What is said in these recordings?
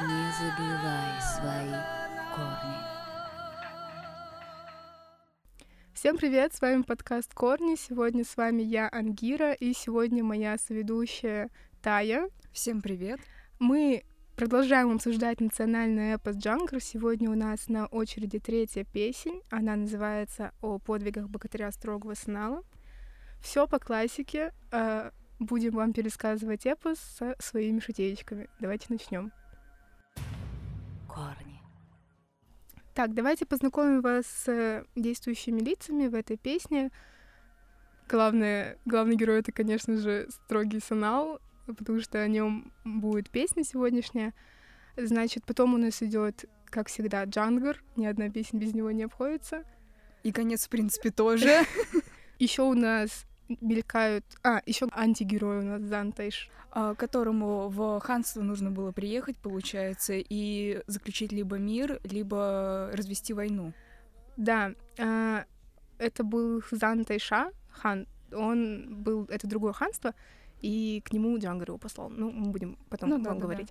Не забывай свои корни. Всем привет, с вами подкаст Корни. Сегодня с вами я, Ангира, и сегодня моя соведущая Тая. Всем привет. Мы продолжаем обсуждать национальный эпос Джангр. Сегодня у нас на очереди третья песень. Она называется «О подвигах богатыря строгого Санала». Все по классике. э, Будем вам пересказывать эпос со своими шутеечками. Давайте начнем. Корни. Так, давайте познакомим вас с э, действующими лицами в этой песне. Главное, главный герой это, конечно же, строгий Санал, потому что о нем будет песня сегодняшняя. Значит, потом у нас идет, как всегда, Джангар. Ни одна песня без него не обходится. И конец, в принципе, тоже. Еще у нас мелькают... А, еще антигерой у нас Зантайш. а, которому в ханство нужно было приехать, получается, и заключить либо мир, либо развести войну. Да, а, это был Зантайша хан. Он был... Это другое ханство, и к нему Джангар его послал. Ну, мы будем потом Ну да, да, да. говорить.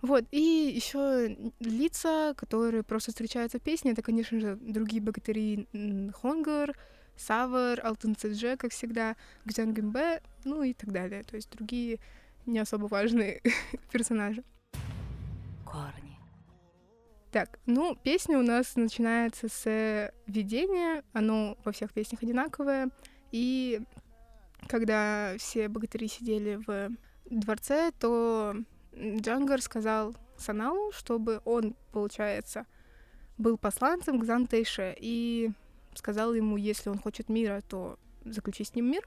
Вот, и еще лица, которые просто встречаются в песне, это, конечно же, другие богатыри Хонгар, Савар, Алтын Цедже, как всегда, Гзянгимбе, ну и так далее. То есть другие не особо важные персонажи. Корни. Так, ну, песня у нас начинается с видения, оно во всех песнях одинаковое, и когда все богатыри сидели в дворце, то Джангар сказал Саналу, чтобы он, получается, был посланцем к Зантейше, и сказал ему, если он хочет мира, то заключи с ним мир,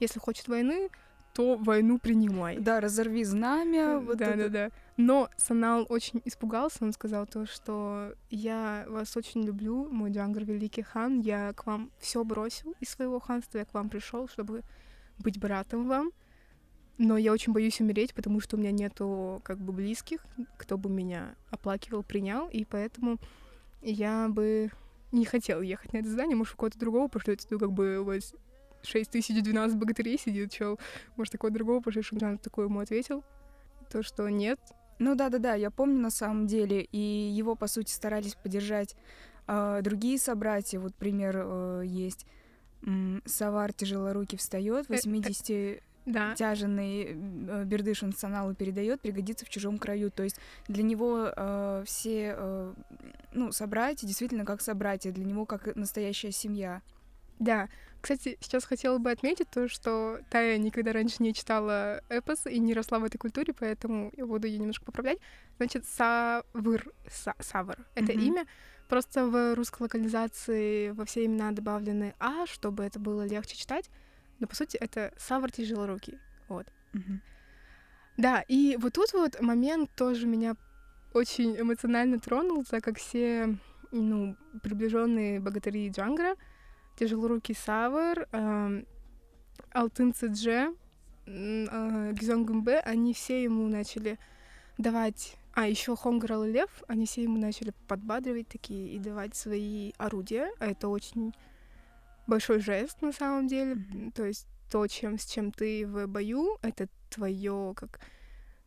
если хочет войны, то войну принимай. Да, разорви знамя. вот да, это. да, да. Но Санал очень испугался, он сказал то, что я вас очень люблю, мой Джангар великий хан, я к вам все бросил из своего ханства, я к вам пришел, чтобы быть братом вам, но я очень боюсь умереть, потому что у меня нету как бы близких, кто бы меня оплакивал, принял, и поэтому я бы не хотел ехать на это здание, может, у кого-то другого пошлете, ну, как бы у вас 6012 богатырей сидит, чел, может, такого другого пошлешь, Джангар такой ему ответил, то, что нет, Ну да-да-да, я помню на самом деле, и его, по сути, старались поддержать а, другие собратья. Вот пример э, есть. Савар тяжелорукий встает, Э, э, 80 да, тяженный э, бердышин саналу передает, пригодится в чужом краю. То есть для него э, все э, ну, собратья действительно как собратья, для него как настоящая семья. Да. Кстати, сейчас хотела бы отметить то, что Тая никогда раньше не читала эпос и не росла в этой культуре, поэтому я буду ее немножко поправлять. Значит, Савыр, Са- Савр — это Мгм. имя. Просто в русской локализации во все имена добавлены «а», чтобы это было легче читать. Но, по сути, это Савр тяжелорукий. Вот. Да, и вот тут вот момент тоже меня очень эмоционально тронул, так как все ну, приближенные богатыри Джангара, тяжелорукий Савар, эм, Алтын Цедже, Гизонгумбе, они все ему начали давать... А, еще Хонграл и Лев, они все ему начали подбадривать такие и давать свои орудия. А это очень большой жест на самом деле. Мгм. То есть то, чем, с чем ты в бою, это твое, как,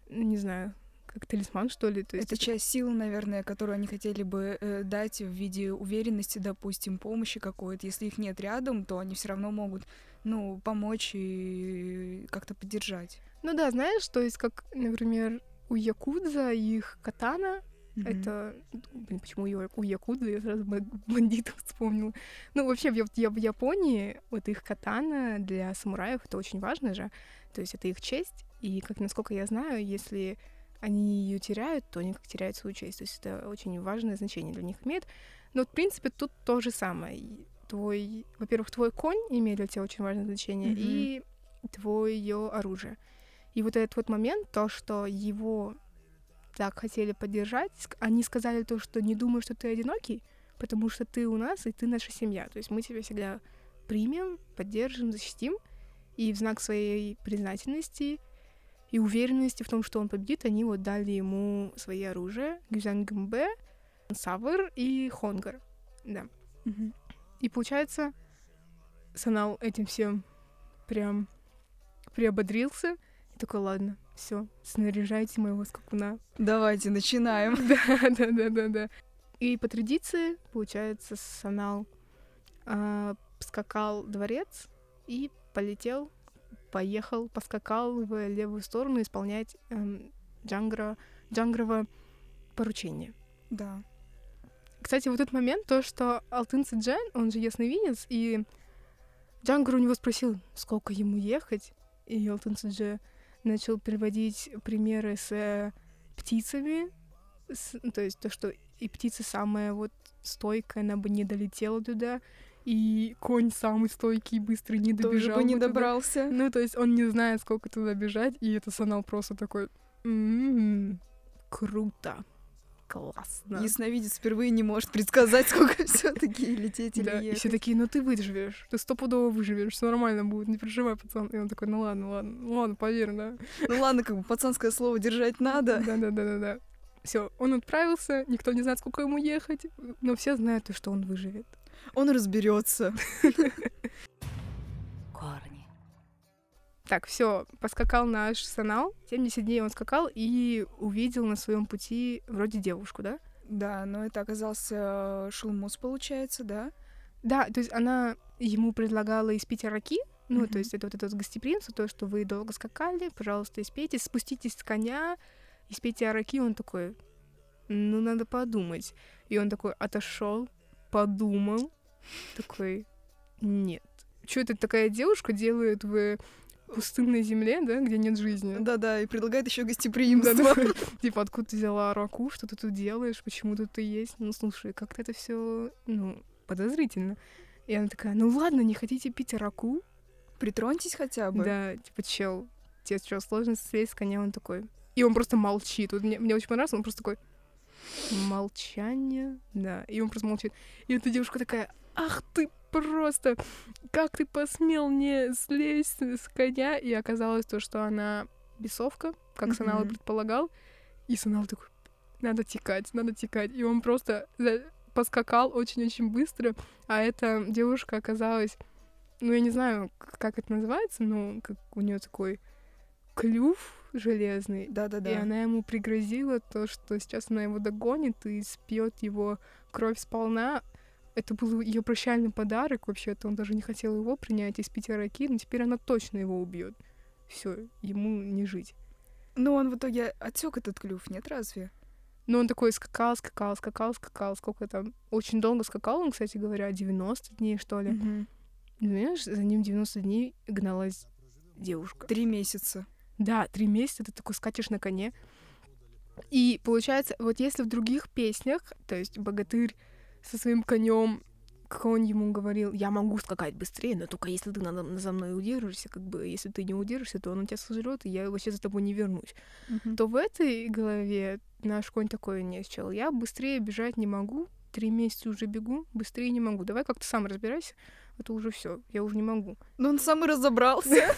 не знаю, как талисман, что ли. То есть Это часть сил, наверное, которую они хотели бы э, дать в виде уверенности, допустим, помощи какой-то. Если их нет рядом, то они все равно могут, ну, помочь и как-то поддержать. Ну да, знаешь, то есть как, например, у Якудза их катана, Мгм. это... Блин, почему я- у Якудза я сразу бандитов вспомнила. Ну, вообще, в, Я- в Японии вот их катана для самураев это очень важно же. То есть это их честь. И, как насколько я знаю, если они ее теряют, то они как теряют свою честь. То есть это очень важное значение для них имеет. Но, вот, в принципе, тут то же самое. Твой, во-первых, твой конь имеет для тебя очень важное значение, Мгм. и твое оружие. И вот этот вот момент, то, что его так хотели поддержать, они сказали то, что не думай, что ты одинокий, потому что ты у нас, и ты наша семья. То есть мы тебя всегда примем, поддержим, защитим. И в знак своей признательности и уверенности в том, что он победит, они вот дали ему свои оружия. Гюзангмбе, Савр и Хонгар. Да. Мгм. И получается, Санал этим всем прям приободрился. И такой, ладно, все, снаряжайте моего скакуна. Давайте, начинаем. Да, да, да, да, да. И по традиции, получается, Санал а, скакал дворец и полетел, поехал, поскакал в левую сторону исполнять эм, Джангра, Джангрова поручение. Да. Кстати, вот этот момент, то, что Алтын Джен, он же ясновидец, и Джангар у него спросил, сколько ему ехать, и Алтын Дже начал приводить примеры с птицами, с, то есть то, что и птица самая вот стойкая, она бы не долетела туда, и конь самый стойкий и быстрый не добежал. Тоже бы не туда. добрался. Ну, то есть он не знает, сколько туда бежать, и это Санал просто такой, «М-м-м, круто, классно. Ясновидец впервые не может предсказать, сколько все таки лететь или Да, и ехать. все такие, ну ты выживешь, ты стопудово выживешь, все нормально будет, не переживай, пацан. И он такой, ну ладно, ладно, ну ладно, поверь, да. Ну ладно, как бы пацанское слово держать надо. Да, да, да, да, да. Все, он отправился, никто не знает, сколько ему ехать, но все знают, что он выживет. Он разберется. корни, Так, все, поскакал наш Санал. 70 дней он скакал и увидел на своем пути вроде девушку, да? Да, но это оказался Шулмус, получается, да? Да, то есть она ему предлагала испить раки, ну, Мгм. то есть это вот это вот гостеприимство, то, что вы долго скакали, пожалуйста, испейте, спуститесь с коня, испейте араки. Он такой, ну, надо подумать. И он такой отошел, подумал, такой, нет. Что это такая девушка делает в пустынной земле, да, где нет жизни? Да-да, и предлагает еще гостеприимство. Типа, откуда ты взяла раку, что ты тут делаешь, почему тут ты есть? Ну, слушай, как-то это все, ну, подозрительно. И она такая, ну ладно, не хотите пить раку? Притроньтесь хотя бы. Да, типа, чел, тебе что, сложно слезть с коня? Он такой... И он просто молчит. Вот мне, мне очень понравилось, он просто такой... Молчание, да. И он просто молчит. И эта девушка такая, ах ты просто, как ты посмел не слезть с коня? И оказалось то, что она бесовка, как Санал Мгм. предполагал. И Санал такой, надо текать, надо текать. И он просто поскакал очень-очень быстро, а эта девушка оказалась, ну, я не знаю, как это называется, но как у нее такой клюв железный, Да-да-да. и она ему пригрозила то, что сейчас она его догонит и спьет его кровь сполна. Это был ее прощальный подарок, вообще-то он даже не хотел его принять из пяти раки, но теперь она точно его убьет. Все, ему не жить. Ну, он в итоге отсек этот клюв, нет разве? Но он такой скакал, скакал, скакал, скакал, сколько там. Очень долго скакал он, кстати говоря, 90 дней, что ли. Мгм. Знаешь, за ним 90 дней гналась девушка. Три месяца. Да, три месяца ты такой скачешь на коне. И получается, вот если в других песнях, то есть богатырь со своим конем, как он ему говорил, я могу скакать быстрее, но только если ты надо, за мной удержишься, как бы, если ты не удержишься, то он тебя сожрет, и я вообще за тобой не вернусь. Мгм. То в этой голове наш конь такой не чел. Я быстрее бежать не могу, три месяца уже бегу, быстрее не могу. Давай как-то сам разбирайся, а то уже все, я уже не могу. Ну, он сам и разобрался.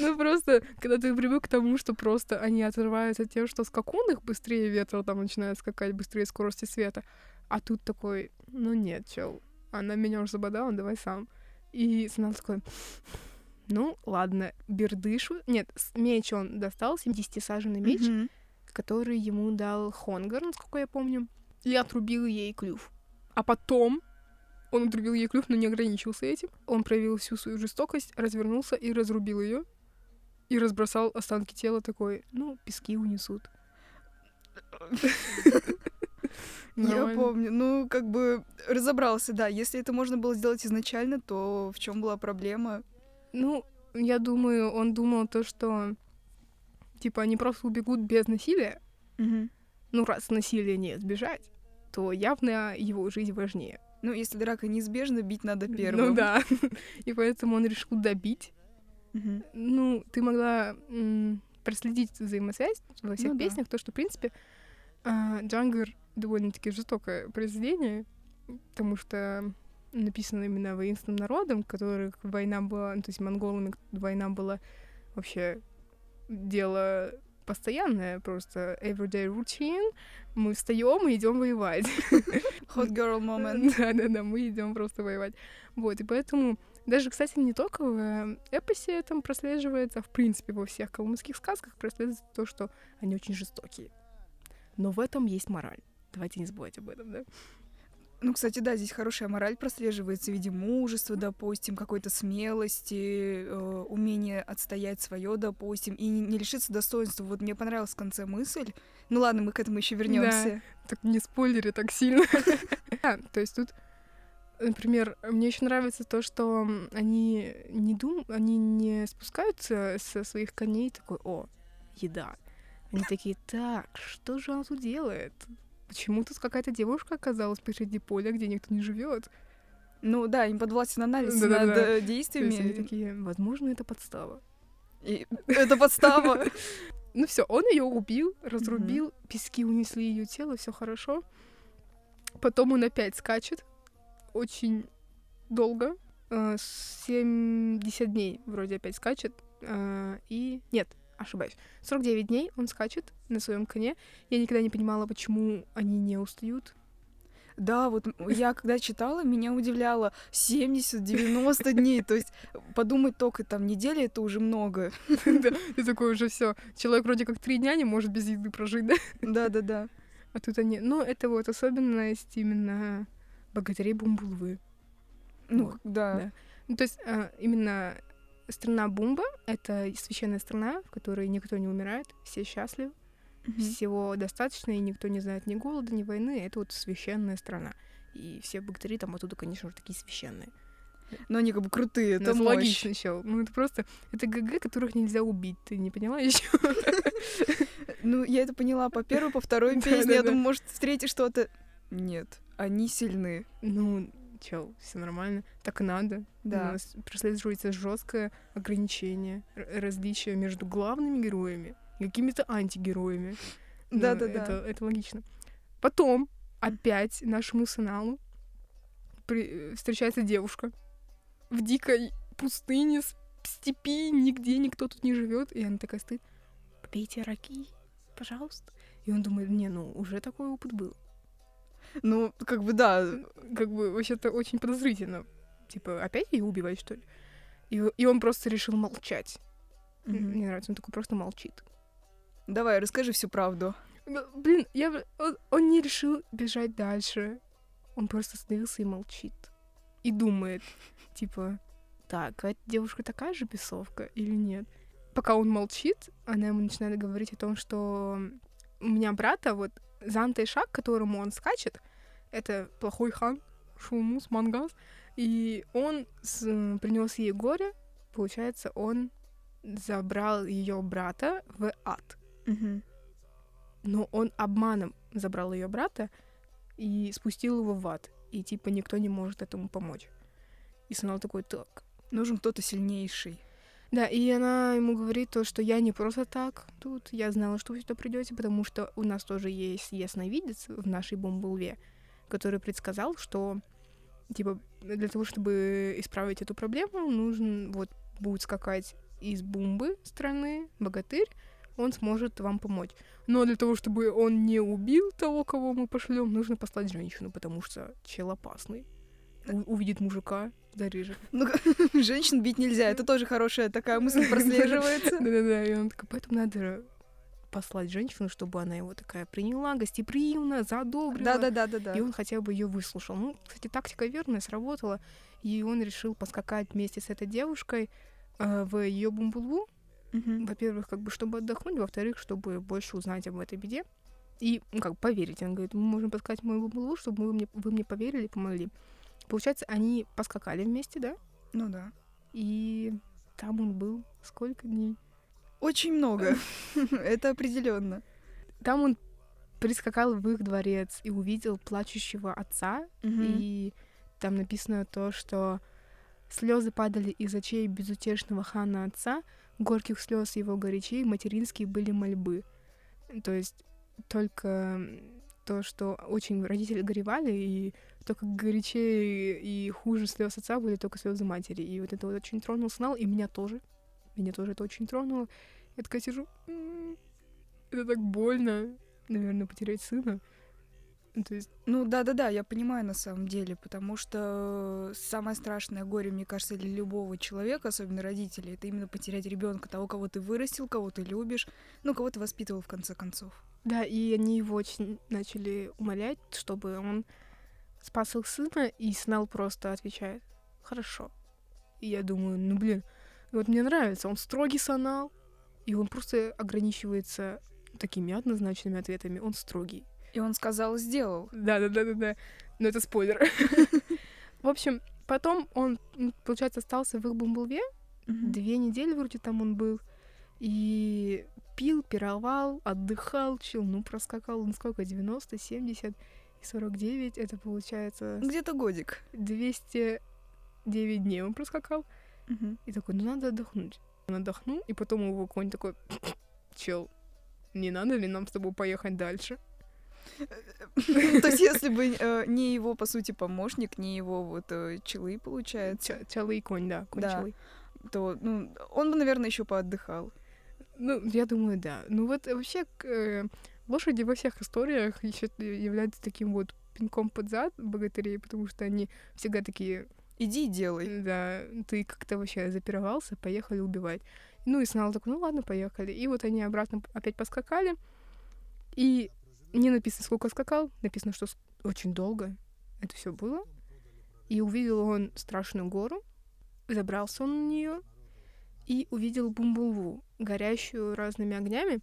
Ну просто, когда ты привык к тому, что просто они отрываются тем, что скакун их быстрее ветра там начинает скакать, быстрее скорости света. А тут такой, ну нет, чел, она меня уже забодала, давай сам. И Санал такой, ну ладно, бердышу. Нет, меч он достал, 70-саженный меч, Мгм. который ему дал Хонгар, насколько я помню, и отрубил ей клюв. А потом он отрубил ей клюв, но не ограничился этим. Он проявил всю свою жестокость, развернулся и разрубил ее. И разбросал останки тела такой, ну, пески унесут. Я Нормально. помню. Ну, как бы разобрался, да. Если это можно было сделать изначально, то в чем была проблема? Ну, я думаю, он думал то, что типа они просто убегут без насилия. Мгм. Ну, раз насилия не избежать, то явно его жизнь важнее. Ну, если драка неизбежна, бить надо первым. Ну да. И поэтому он решил добить. Ну, ты могла проследить взаимосвязь во всех Ну да. песнях, то, что, в принципе, Джангар довольно-таки жестокое произведение, потому что написано именно воинственным народом, которых война была, ну, то есть монголами война была вообще дело постоянное, просто everyday routine. Мы встаем и идем воевать. Hot girl moment. Да, да, да, мы идем просто воевать. Вот, и поэтому Даже, кстати, не только в эпосе там прослеживается, а в принципе во всех калмыцких сказках прослеживается то, что они очень жестокие. Но в этом есть мораль. Давайте не забывать об этом, да? Ну, кстати, да, здесь хорошая мораль прослеживается в виде мужества, допустим, какой-то смелости, э, умения отстоять свое, допустим, и не, не лишиться достоинства. Вот мне понравилась в конце мысль. Ну ладно, мы к этому еще вернемся. Да, так не спойлери так сильно. То есть тут Например, мне еще нравится то, что они не дум, они не спускаются со своих коней такой, о, еда. Они такие, так, что же она тут делает? Почему тут какая-то девушка оказалась посреди поля, где никто не живет? Ну да, им подвластен анализ да, над да, да. действиями. То есть они такие, возможно, это подстава. И это подстава. Ну все, он ее убил, разрубил, пески унесли ее тело, все хорошо. Потом он опять скачет, очень долго, 70 э, дней вроде опять скачет, э, и нет, ошибаюсь. 49 дней он скачет на своем коне. Я никогда не понимала, почему они не устают. Да, вот я когда читала, меня удивляло 70-90 дней. То есть подумать только там недели это уже много. Да, и такой уже все. Человек вроде как три дня не может без еды прожить, да? Да, да, да. А тут они. Ну, это вот особенность именно богатырей Бумбулвы. Ну, да. Ну, то есть а, именно страна Бумба — это священная страна, в которой никто не умирает, все счастливы, mm-hmm. всего достаточно, и никто не знает ни голода, ни войны. Это вот священная страна. И все богатыри там оттуда, конечно же, такие священные. Но они как бы крутые, это ну, логично еще. Ну, это просто... Это ГГ, которых нельзя убить. Ты не поняла еще? Ну, я это поняла по первой, по второй песне. Я думаю, может, в третьей что-то... Нет, они сильны. Ну, чел, все нормально, так и надо. Да. У нас прослеживается жесткое ограничение, различие между главными героями и какими-то антигероями. Да, да, да. Это, это логично. Потом опять нашему сыналу при... встречается девушка в дикой пустыне, степи, нигде никто тут не живет, и она такая стоит, попейте раки, пожалуйста. И он думает, не, ну уже такой опыт был. Ну, как бы да. Как бы вообще-то очень подозрительно. Типа, опять ее убивать, что ли? И, и он просто решил молчать. Mm-hmm. Мне нравится, он такой просто молчит. Давай, расскажи всю правду. Блин, я... Он, он не решил бежать дальше. Он просто остановился и молчит. И думает, типа, так, а эта девушка такая же бесовка или нет? Пока он молчит, она ему начинает говорить о том, что у меня брата вот Занта Шаг, которому он скачет, это плохой хан, Шумус, Мангас, и он с, принес ей горе, получается, он забрал ее брата в ад. Угу. Но он обманом забрал ее брата и спустил его в ад. И типа никто не может этому помочь. И Санал такой, так, нужен кто-то сильнейший. Да, и она ему говорит то, что я не просто так тут, я знала, что вы сюда придете, потому что у нас тоже есть ясновидец в нашей Бумблве, который предсказал, что типа для того, чтобы исправить эту проблему, нужен вот будет скакать из бумбы страны богатырь, он сможет вам помочь. Но для того, чтобы он не убил того, кого мы пошлем, нужно послать женщину, потому что чел опасный. Увидит мужика, зарежет. Ну, женщин бить нельзя, это тоже хорошая такая мысль прослеживается. Да-да-да, и он такой, поэтому надо послать женщину, чтобы она его такая приняла, гостеприимно, задобрила. Да-да-да-да. И он хотя бы ее выслушал. Ну, кстати, тактика верная, сработала. И он решил поскакать вместе с этой девушкой э, в ее бумбулу. Угу. Во-первых, как бы чтобы отдохнуть, во-вторых, чтобы больше узнать об этой беде. И, ну, как, поверить. Он говорит, мы можем поскакать в мою бумбулу, чтобы вы мне, вы мне поверили помогли. Получается, они поскакали вместе, да? Ну да. И там он был сколько дней? Очень много. Это определенно. Там он прискакал в их дворец и увидел плачущего отца, и там написано то, что слезы падали из очей безутешного хана отца, горьких слез его горячей, материнские были мольбы. То есть только то, что очень родители горевали, и только горячее и хуже слез отца были только слезы матери. И вот это вот очень тронул сигнал, и меня тоже. Меня тоже это очень тронуло. Я такая сижу, это так больно, наверное, потерять сына. То есть, Ну да-да-да, я понимаю на самом деле, потому что самое страшное горе, мне кажется, для любого человека, особенно родителей, это именно потерять ребенка, того, кого ты вырастил, кого ты любишь, ну, кого ты воспитывал в конце концов. да, и они его очень начали умолять, чтобы он спас их сына, и Снелл просто отвечает, хорошо. И я думаю, ну блин, вот мне нравится, он строгий санал, и он просто ограничивается такими однозначными ответами, он строгий. И он сказал, сделал. Да, да, да, да, да. Но это спойлер. В общем, потом он, м, получается, остался в их бумблве. Две недели вроде там он был. И пил, пировал, отдыхал, чил. Ну, проскакал, ну, сколько, 90, 70 и 49. Это получается Где-то годик. 209 дней он проскакал. И такой, ну, надо отдохнуть. Он отдохнул, и потом его конь такой, чел, не надо ли нам с тобой поехать дальше? То есть, если бы э, не его, по сути, помощник, не его вот э, челы, получается, Ча- Чалый конь, да, конь чалый. то ну, он бы, наверное, еще поотдыхал. Ну, я думаю, да. Ну вот вообще э, лошади во всех историях еще являются таким вот пинком под зад богатырей, потому что они всегда такие, Иди и делай. да, ты как-то вообще запировался, поехали убивать. Ну и Снал такой, ну ладно, поехали. И вот они обратно опять поскакали. И не написано, сколько скакал, написано, что очень долго это все было. И увидел он страшную гору, забрался он на нее и увидел Бумбулву, горящую разными огнями.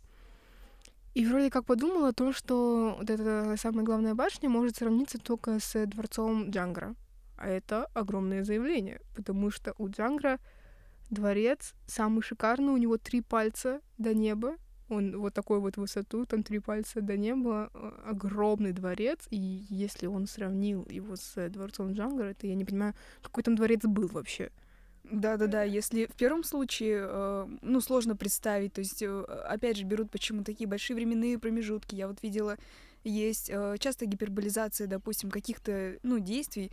И вроде как подумал о том, что вот эта самая главная башня может сравниться только с дворцом Джангра. А это огромное заявление, потому что у Джангра дворец самый шикарный, у него три пальца до неба, он вот такой вот высоту, там три пальца до неба, э, огромный дворец, и если он сравнил его с дворцом Джангара, то я не понимаю, какой там дворец был вообще. Да-да-да, если в первом случае, э, ну, сложно представить, то есть, э, опять же, берут почему такие большие временные промежутки. Я вот видела, есть э, часто гиперболизация, допустим, каких-то, ну, действий,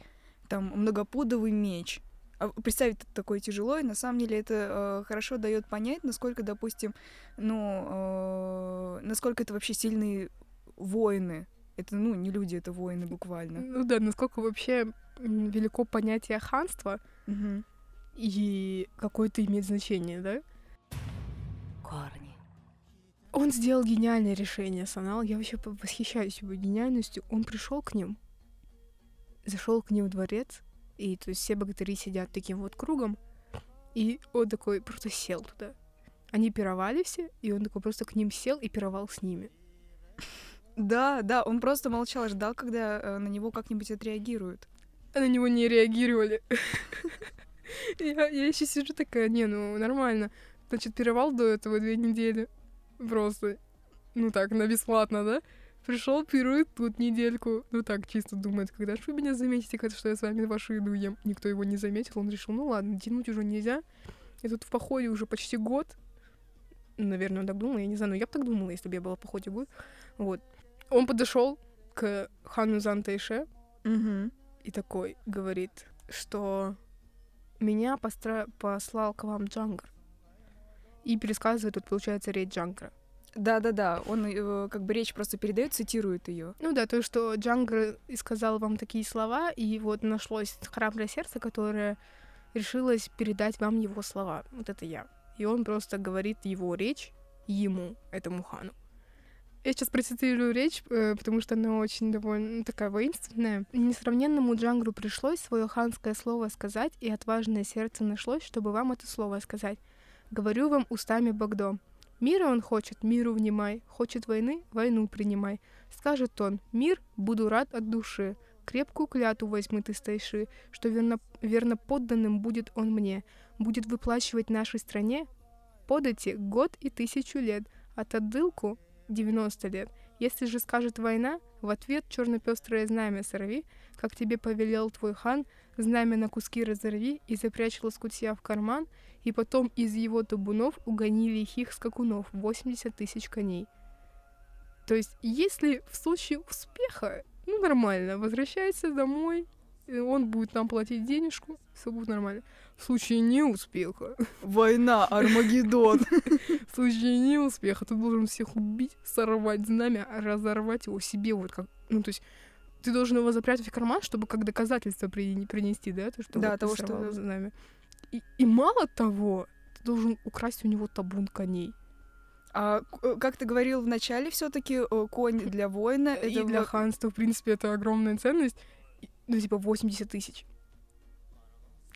там, многопудовый меч. А представить это такое тяжело, и на самом деле это э, хорошо дает понять, насколько, допустим, ну, э, насколько это вообще сильные воины. Это, ну, не люди, это воины буквально. Ну да, насколько вообще велико понятие ханства Мгм. И какое-то имеет значение, да? корни, Он сделал гениальное решение, Санал. Я вообще восхищаюсь его гениальностью. Он пришел к ним, зашел к ним в дворец, и то есть все богатыри сидят таким вот кругом, и он такой просто сел туда. Они пировали все, и он такой просто к ним сел и пировал с ними. Да, да, он просто молчал, ждал, когда э, на него как-нибудь отреагируют. А на него не реагировали. Я, я еще сижу такая, не, ну нормально. Значит, пировал до этого две недели. Просто. Ну так, на бесплатно, да? Пришел, пирует тут недельку. Ну так, чисто думает, когда же вы меня заметите, когда что я с вами вашу еду ем. Никто его не заметил. Он решил, ну ладно, тянуть уже нельзя. Я тут в походе уже почти год. Наверное, он так думал, я не знаю, но я бы так думала, если бы я была в походе год. Вот. Он подошел к хану Зантайше, Угу. и такой говорит, что меня постра- послал к вам Джангар. И пересказывает, тут получается речь Джангара. Да-да-да, он э, как бы речь просто передает, цитирует ее. Ну да, то, что Джангар и сказал вам такие слова, и вот нашлось храброе сердце, которое решилось передать вам его слова. Вот это я. И он просто говорит его речь ему, этому хану. Я сейчас процитирую речь, э, потому что она очень довольно такая воинственная. Несравненному Джангру пришлось свое ханское слово сказать, и отважное сердце нашлось, чтобы вам это слово сказать. Говорю вам устами Богдо. Мира он хочет, миру внимай. Хочет войны, войну принимай. Скажет он, мир, буду рад от души. Крепкую клятву возьмы ты стайши, что верно, верно подданным будет он мне. Будет выплачивать нашей стране подати год и тысячу лет, а отдылку 90 лет. Если же скажет война, в ответ черно-пестрое знамя сорви, как тебе повелел твой хан, знамя на куски разорви и запрячь лоскутья в карман, и потом из его табунов угони лихих скакунов 80 тысяч коней. То есть, если в случае успеха, ну нормально, возвращайся домой, он будет нам платить денежку, все будет нормально. В случае неуспеха, Война, Армагеддон. в случае неуспеха ты должен всех убить, сорвать знамя, разорвать его себе вот как, ну то есть ты должен его запрятать в карман, чтобы как доказательство при- принести, да, то, что Да, вот того, что- знамя. И, и мало того, ты должен украсть у него табун коней. А э, как ты говорил в начале, все-таки конь для воина и это для ханства, в принципе, это огромная ценность. Ну, типа, 80 тысяч.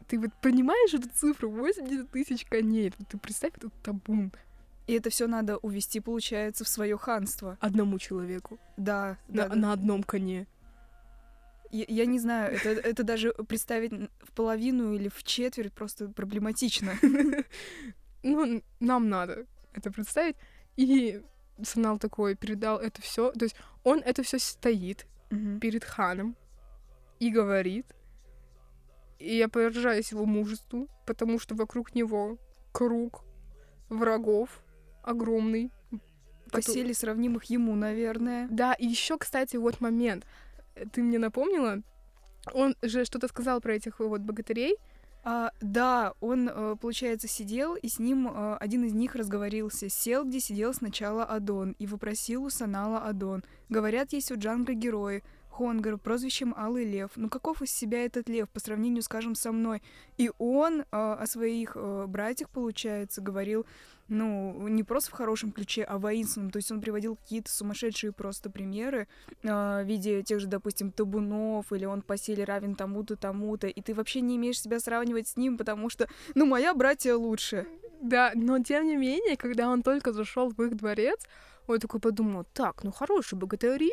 Ты вот понимаешь эту цифру? 80 тысяч коней. Ты представь этот табун и это все надо увести, получается, в свое ханство. одному человеку Да, на, да, на одном коне. Я, я не знаю, это, это даже представить в половину или в четверть просто проблематично. Ну, нам надо это представить. И Санал такой передал это все. То есть он это все стоит перед ханом и говорит. И я поражаюсь его мужеству, потому что вокруг него круг врагов огромный. По Коту- силе сравнимых ему, наверное. Да, и еще, кстати, вот момент. Ты мне напомнила, он же что-то сказал про этих вот богатырей. А, да, он, э, получается, сидел, и с ним э, один из них разговорился. Сел, где сидел сначала Адон, и вопросил у Санала Адон. Говорят, есть у Джанга герои. Хонгар, прозвищем Алый Лев. Ну каков из себя этот лев по сравнению, скажем, со мной? И он э, о своих э, братьях, получается, говорил, ну, не просто в хорошем ключе, а воинственном. То есть он приводил какие-то сумасшедшие просто примеры э, в виде тех же, допустим, табунов, или он по силе равен тому-то, тому-то, и ты вообще не имеешь себя сравнивать с ним, потому что, ну, моя братья лучше. Да, но тем не менее, когда он только зашел в их дворец, он такой подумал, так, ну хорошие богатыри,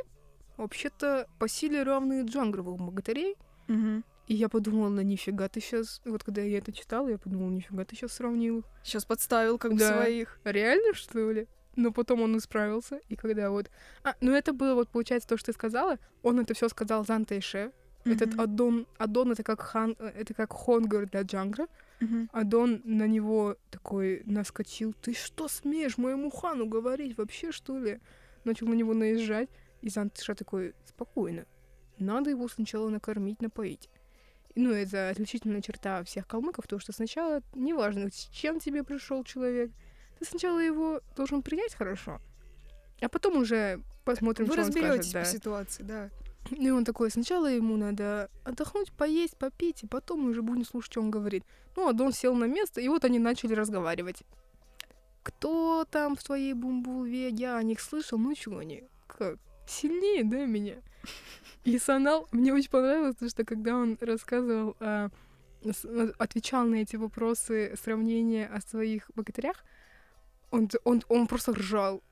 вообще-то по силе равные джангровых богатырей. И я подумала, ну нифига ты сейчас... Вот когда я это читала, я подумала, нифига ты сейчас сравнил. Сейчас подставил как бы Да. своих. Реально, что ли? Но потом он исправился, и когда вот... А, ну это было вот, получается, то, что ты сказала. Он это все сказал Зантайше. Этот Мгм. Адон... Адон — это как хан... э, Это как Хонгар для Джангра. Мгм. Адон на него такой наскочил. Ты что смеешь моему хану говорить? Вообще, что ли? Начал на него наезжать. И Зантыша такой, спокойно. Надо его сначала накормить, напоить. Ну, это отличительная черта всех калмыков, то, что сначала, неважно, с чем тебе пришел человек, ты сначала его должен принять хорошо, а потом уже посмотрим, Вы что он разберетесь скажет. по да. ситуации, да. И он такой, сначала ему надо отдохнуть, поесть, попить, и потом мы уже будем слушать, что он говорит. Ну, а Дон сел на место, и вот они начали разговаривать. Кто там в твоей бумбулве? Я о них слышал, ну чего они? Как? Сильнее, да, меня? И Санал, мне очень понравилось, потому что когда он рассказывал, а, э, отвечал на эти вопросы, сравнения о своих богатырях, он, он, он просто ржал.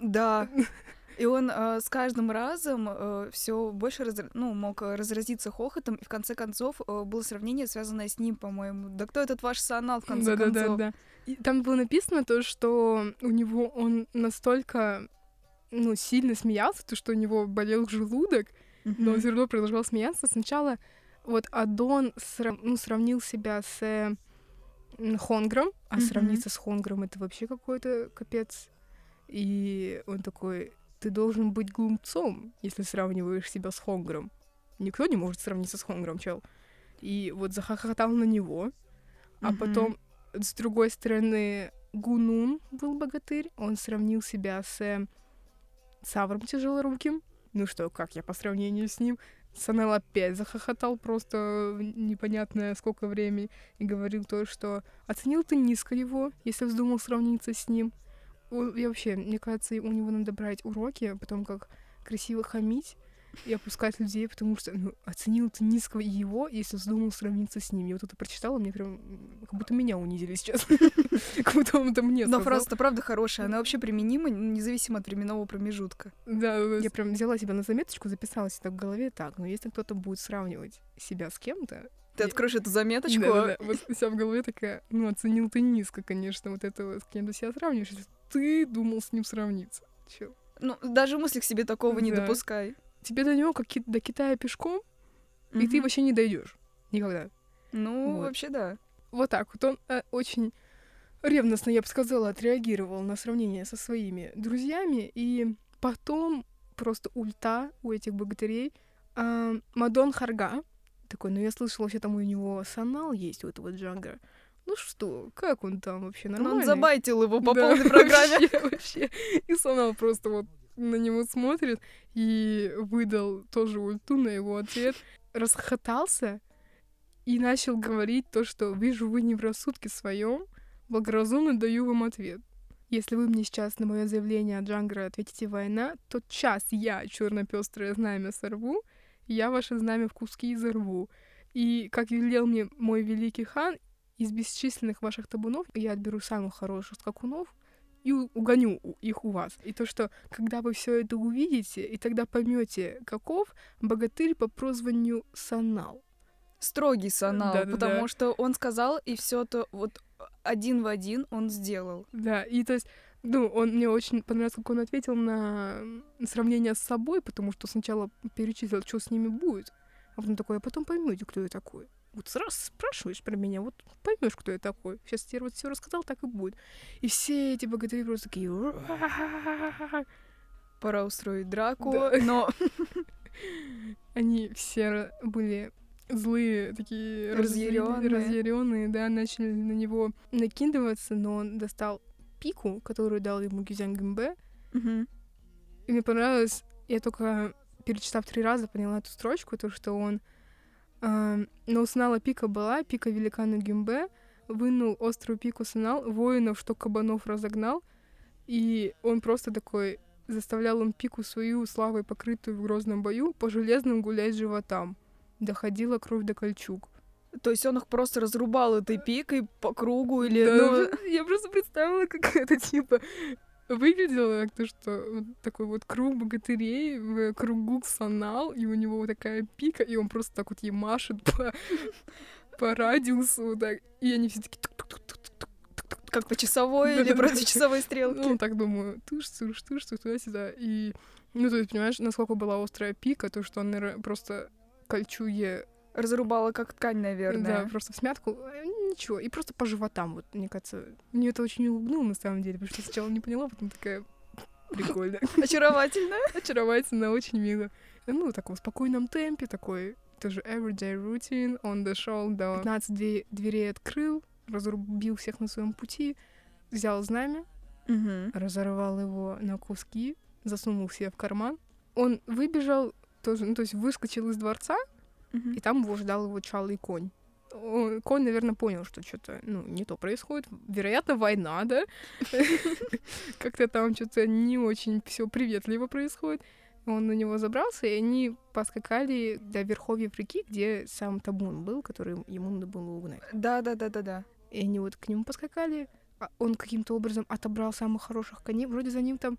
Да. И он э, с каждым разом все больше разра- ну, мог э, разразиться хохотом, и в конце концов э, было сравнение, связанное с ним, по-моему. Да кто этот ваш санал, в конце да, концов? Да, да, И там было написано то, что у него он настолько ну, сильно смеялся, то, что у него болел желудок, но он все равно продолжал смеяться. Сначала вот Адон срав- ну, сравнил себя с Хонгром, а сравниться с Хонгром это вообще какой-то капец. И он такой, ты должен быть глумцом, если сравниваешь себя с Хонгром. Никто не может сравниться с Хонгром, чел. И вот захохотал на него, а потом, с другой стороны, Гунун был богатырь. Он сравнил себя с Савром Тяжелоруким. Ну что, как я по сравнению с ним? Санел опять захохотал просто в непонятное сколько времени и говорил то, что оценил ты низко его, если вздумал сравниться с ним. О, Я вообще, мне кажется, у него надо брать уроки о том, как красиво хамить и опускать людей, потому что ну, оценил ты низко его, если вздумал сравниться с ним. Я вот это прочитала, мне прям как будто меня унизили сейчас. Как будто он это мне Но фраза-то правда хорошая, она вообще применима, независимо от временного промежутка. Да, я прям взяла себя на заметочку, записала себе в голове так, но если кто-то будет сравнивать себя с кем-то, Ты откроешь эту заметочку, Да-да-да, вот вся в голове такая, ну, оценил ты низко, конечно, вот это вот, с кем-то себя сравниваешь, ты думал с ним сравниться. Чё? ну, даже мысли к себе такого не Да. допускай. Тебе до него как ки- до Китая пешком, и ты вообще не дойдешь никогда. Ну, Вот. вообще да. Вот так вот он э, очень ревностно, я бы сказала, отреагировал на сравнение со своими друзьями, и потом просто ульта у этих богатырей. А, Мадон Харга такой, ну я слышала, вообще там у него санал есть, у этого Джангра. Ну что, как он там вообще Ну, нормально? он забайтил его по Да, полной программе. Вообще, вообще. И Санал просто вот на него смотрит и выдал тоже ульту на его ответ, расхотался и начал говорить то, что «вижу, вы не в рассудке своем, благоразумно даю вам ответ». Если вы мне сейчас на мое заявление от Джангра ответите «война», то час я черно пестрое знамя сорву, я ваше знамя в куски изорву. И, как велел мне мой великий хан, из бесчисленных ваших табунов я отберу самых хороших скакунов и угоню их у вас. И то, что когда вы все это увидите, и тогда поймете, каков богатырь по прозванию Санал. Строгий Санал, Да-да-да. потому что он сказал, и все то вот один в один он сделал. Да, и то есть, ну, он мне очень понравилось, как он ответил на сравнение с собой, потому что сначала перечислил, что с ними будет, а потом такой, а потом поймете, кто я такой. Вот сразу спрашиваешь про меня, вот поймешь, кто я такой. Сейчас тебе вот все рассказал, так и будет. И все эти богатыри просто такие... Пора устроить драку, Да. но Они все были злые, такие Разъярённые. разъяренные, да, начали на него накидываться, но он достал пику, которую дал ему Гюзян Гимбе, Мгм. И мне понравилось, я только перечитав три раза поняла эту строчку, то, что он... но у Санала пика была, пика великана Гюмбе, вынул острую пику Санал, воинов, что кабанов разогнал, и он просто такой заставлял он пику свою славой, покрытую в грозном бою, по железным гулять животам. Доходила кровь до кольчуг. То есть он их просто разрубал этой пикой по кругу или... Да, ну, я просто представила, как это типа выглядело, как то, что вот такой вот круг богатырей в кругу санал, и у него вот такая пика, и он просто так вот ей машет по, по радиусу, вот так, и они все такие тук-тук-тук-тук-тук. как по часовой или против часовой стрелки. Ну, так думаю, туш, туш, туш, туда-сюда, и, ну, то есть, понимаешь, насколько была острая пика, то, что он, наверное, просто кольчуге Разрубала как ткань, наверное. Да, просто в смятку, э, ничего, и просто по животам, вот, мне кажется. Мне это очень улыбнуло, на самом деле, потому что сначала не поняла, потом такая, прикольно, Очаровательно. очаровательно, очень мило. Ну, в таком спокойном темпе, такой тоже everyday routine, он дошел до 15 дверей- дверей открыл, разрубил всех на своем пути, взял знамя, Мгм. разорвал его на куски, засунул себе в карман. Он выбежал, тоже, ну, то есть выскочил из дворца, И там его ждал его чалый конь. Он- Конь, наверное, понял, что что-то, ну, не то происходит. Вероятно, война, да? Как-то там что-то не очень все приветливо происходит. Он на него забрался, и они поскакали до верховьев реки, где сам табун был, который ему надо было угнать. Да, да, да, да, да. И они вот к нему поскакали. а Он каким-то образом отобрал самых хороших коней. Вроде за ним там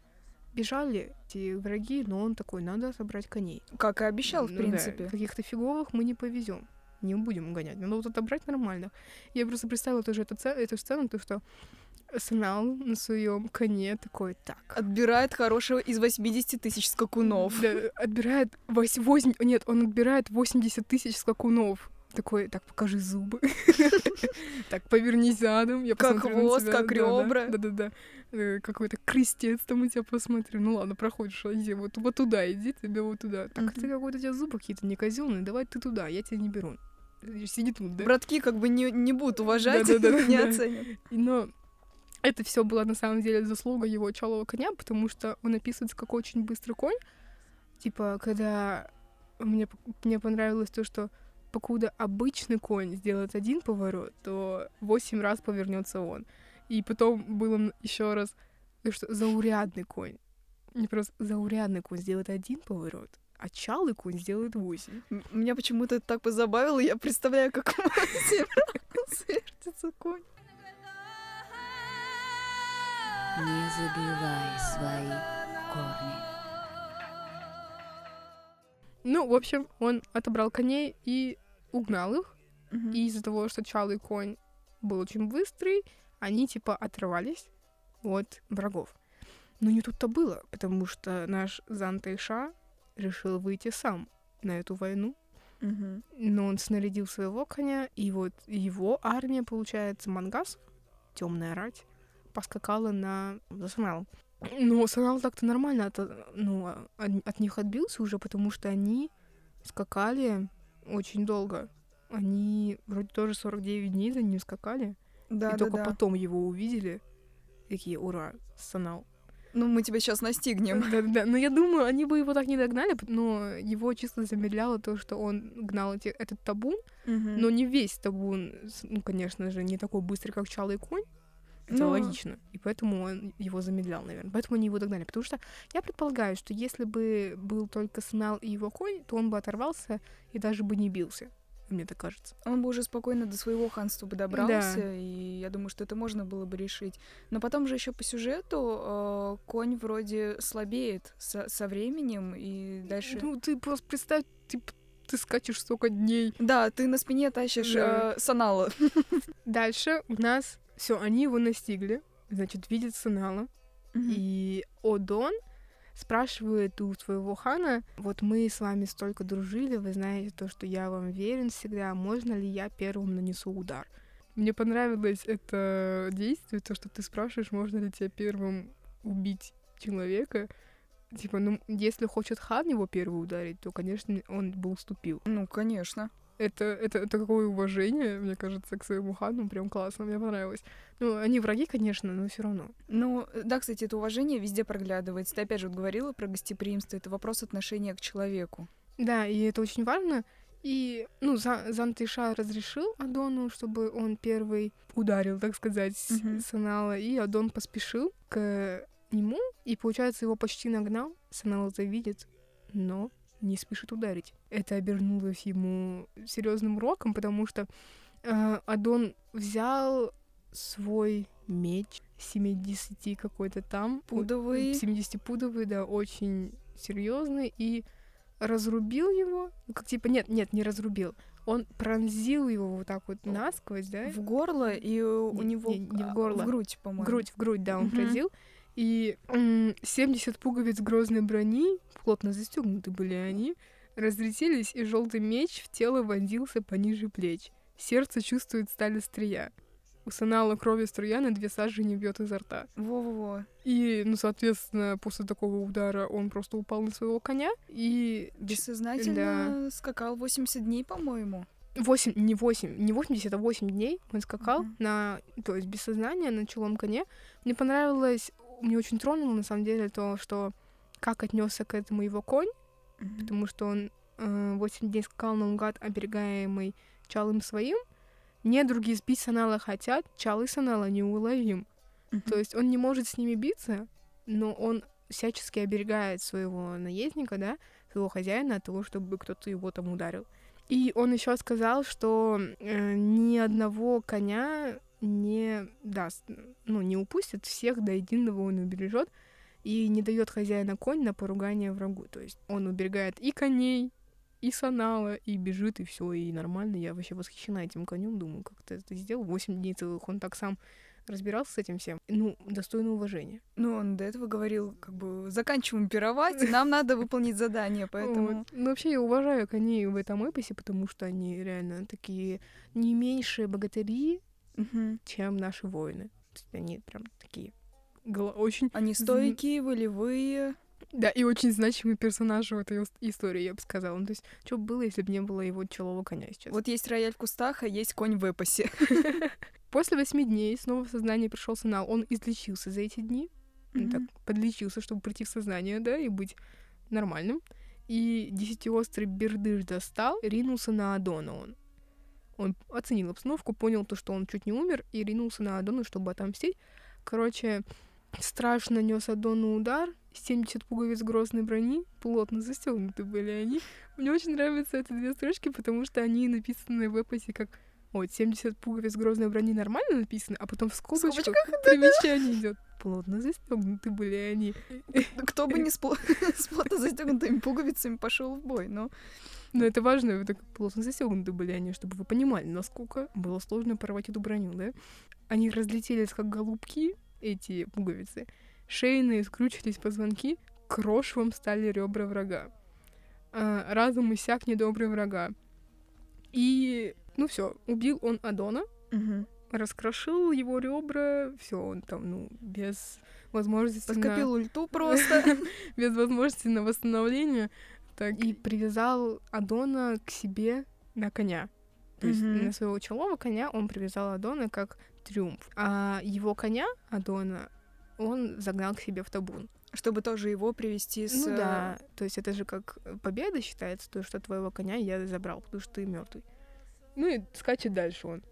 бежали эти враги, но он такой, надо собрать коней. Как и обещал, в Ну да, принципе. каких-то фиговых мы не повезем. Не будем гонять. Надо вот отобрать нормально. Я просто представила тоже эту, эту сцену, то, что Санал на своем коне такой, так. Отбирает хорошего из 80 тысяч скакунов. Да, отбирает вось- восемь... Нет, он отбирает 80 тысяч скакунов. Такой, так, покажи зубы. Так, повернись задом. Я Как хвост, тебя». как ребра. Да-да-да. Э, Какой-то крестец там у тебя посмотрю. Ну ладно, проходишь, иди вот, вот туда, иди, тебе вот туда. Так, ты какой-то у тебя зубы какие-то не казенные, давай ты туда, я тебя не беру. Сиди тут, да? Братки как бы не, не будут уважать, не оценят. Но это все было на самом деле заслуга его чалого коня, потому что он описывается как очень быстрый конь. Типа, когда мне, мне понравилось то, что покуда обычный конь сделает один поворот, то восемь раз повернется он. И потом было еще раз, то, что заурядный конь. Не просто заурядный конь сделает один поворот, а чалый конь сделает восемь. Меня почему-то это так позабавило, я представляю, как Максим свертится конь. Не забивай свои корни. Ну, в общем, он отобрал коней и угнал их. Мгм. И из-за того, что чалый конь был очень быстрый, они типа отрывались от врагов. Но не тут-то было, потому что наш Зан Тайша решил выйти сам на эту войну. Мгм. Но он снарядил своего коня, и вот его армия, получается, мангас, темная рать, поскакала на за Санал. Но Санал так-то нормально от, ну, а- от них отбился уже, потому что они скакали очень долго. Они вроде тоже 49 дней за ним скакали, Да, и да, только да. потом его увидели. Такие, ура, Санал. Ну, мы тебя сейчас настигнем. Да-да-да. Но я думаю, они бы его так не догнали, но его чисто замедляло то, что он гнал эти, этот табун, Мгм. но не весь табун, ну, конечно же, не такой быстрый, как Чалый конь. Это Ну. логично. И поэтому он его замедлял, наверное. Поэтому они его догнали. Потому что я предполагаю, что если бы был только Снал и его конь, то он бы оторвался и даже бы не бился. Мне так кажется. Он бы уже спокойно до своего ханства бы добрался, и я думаю, что это можно было бы решить. Но потом же еще по сюжету э, конь вроде слабеет со, со временем, и дальше... Ну, ты просто представь, типа, ты скачешь столько дней. Да, ты на спине тащишь Да. э, санала. Дальше у нас все, они его настигли. Значит, видят Санала. И Одон спрашивает у своего хана, вот мы с вами столько дружили, вы знаете то, что я вам верен всегда, можно ли я первым нанесу удар? Мне понравилось это действие, то, что ты спрашиваешь, можно ли тебе первым убить человека. Типа, ну, если хочет хан его первый ударить, то, конечно, он бы уступил. Ну, конечно. Это, это, это какое уважение, мне кажется, к своему хану, прям классно, мне понравилось. Ну, они враги, конечно, но все равно. Ну, да, кстати, это уважение везде проглядывается. Ты опять же вот говорила про гостеприимство. Это вопрос отношения к человеку. Да, и это очень важно. И, ну, За- Зантыша разрешил Адону, чтобы он первый ударил, так сказать, Мгм. Санала, и Адон поспешил к нему, и, получается, его почти нагнал. Санал это видит, но не спешит ударить. Это обернулось ему серьезным уроком, потому что э, Адон взял свой меч 70 какой-то там, Пудовый. 70-пудовый, да, очень серьезный, и разрубил его, ну, как типа, нет, нет, не разрубил, он пронзил его вот так вот насквозь, да, В горло, и у Не- него... не- не в а, горло. В грудь, в по-моему. грудь, в грудь, да, он Мгм. пронзил, и м, 70 пуговиц грозной брони, плотно застегнуты были они, разлетелись, и желтый меч в тело вонзился пониже плеч. Сердце чувствует сталь острия. У Санала крови струя на две сажени бьет изо рта. Во-во-во. И, ну, соответственно, после такого удара он просто упал на своего коня и... Бессознательно скакал 80 дней, по-моему. 8, не 8, не 80, а 8 дней он скакал Мгм. на, то есть без сознания, на челом коне. Мне понравилось, мне очень тронуло, на самом деле, то, что как отнесся к этому его конь, Мгм. потому что он э, 8 дней скакал наугад, оберегаемый чалым своим. Недруги сбить Санала хотят, чалы Санала неуловим. Мгм. То есть он не может с ними биться, но он всячески оберегает своего наездника, да, своего хозяина от того, чтобы кто-то его там ударил. И он еще сказал, что э, ни одного коня не даст, ну, не упустит, всех до единого он убережет и не дает хозяина конь на поругание врагу. То есть он уберегает и коней, и санала, и бежит, и все, и нормально. Я вообще восхищена этим конем, думаю, как ты это сделал. Восемь дней целых он так сам разбирался с этим всем. Ну, достойно уважения. Ну, он до этого говорил, как бы, заканчиваем пировать, нам надо выполнить задание, поэтому... Вот. Ну, вообще, я уважаю коней в этом эпосе, потому что они реально такие не меньшие богатыри, Мгм. чем наши воины. То есть они прям такие очень... Они стойкие, волевые. Да, и очень значимый персонаж в этой ис- истории, я бы сказала. Ну, то есть, что бы было, если бы не было его челового коня сейчас? Вот есть рояль в кустах, а есть конь в эпосе. После восьми дней снова в сознание пришел Санал. Он излечился за эти дни. Он так подлечился, чтобы прийти в сознание, да, и быть нормальным. И десятиострый бердыш достал, ринулся на Адона он. Он оценил обстановку, понял то, что он чуть не умер, и ринулся на Адона, чтобы отомстить. Короче, страшно нес Адону удар, 70 пуговиц грозной брони, плотно застегнуты были они. Мне очень нравятся эти две строчки, потому что они написаны в эпосе как вот 70 пуговиц грозной брони нормально написано, а потом в скобочках, скобочках, примечание идет. Плотно застегнуты были они. Кто бы не с плотно застегнутыми пуговицами пошел в бой, но... Но это важно, вот так плотно застегнуты были они, чтобы вы понимали, насколько было сложно порвать эту броню, да? Они разлетелись как голубки, эти пуговицы. Шейные скручились позвонки, крошевом стали ребра врага. А, разум иссяк недобрый врага. И, ну все, убил он Адона, раскрошил его ребра, все, он там, ну, без возможности на... Подкопил ульту просто. без возможности на восстановление, так и привязал Адона к себе на коня. То есть Мгм. на своего челового коня он привязал Адона как триумф. А его коня Адона он загнал к себе в табун. Чтобы тоже его привести с... Ну да, то есть это же как победа считается, то, что твоего коня я забрал, потому что ты мертвый. Ну и скачет дальше он.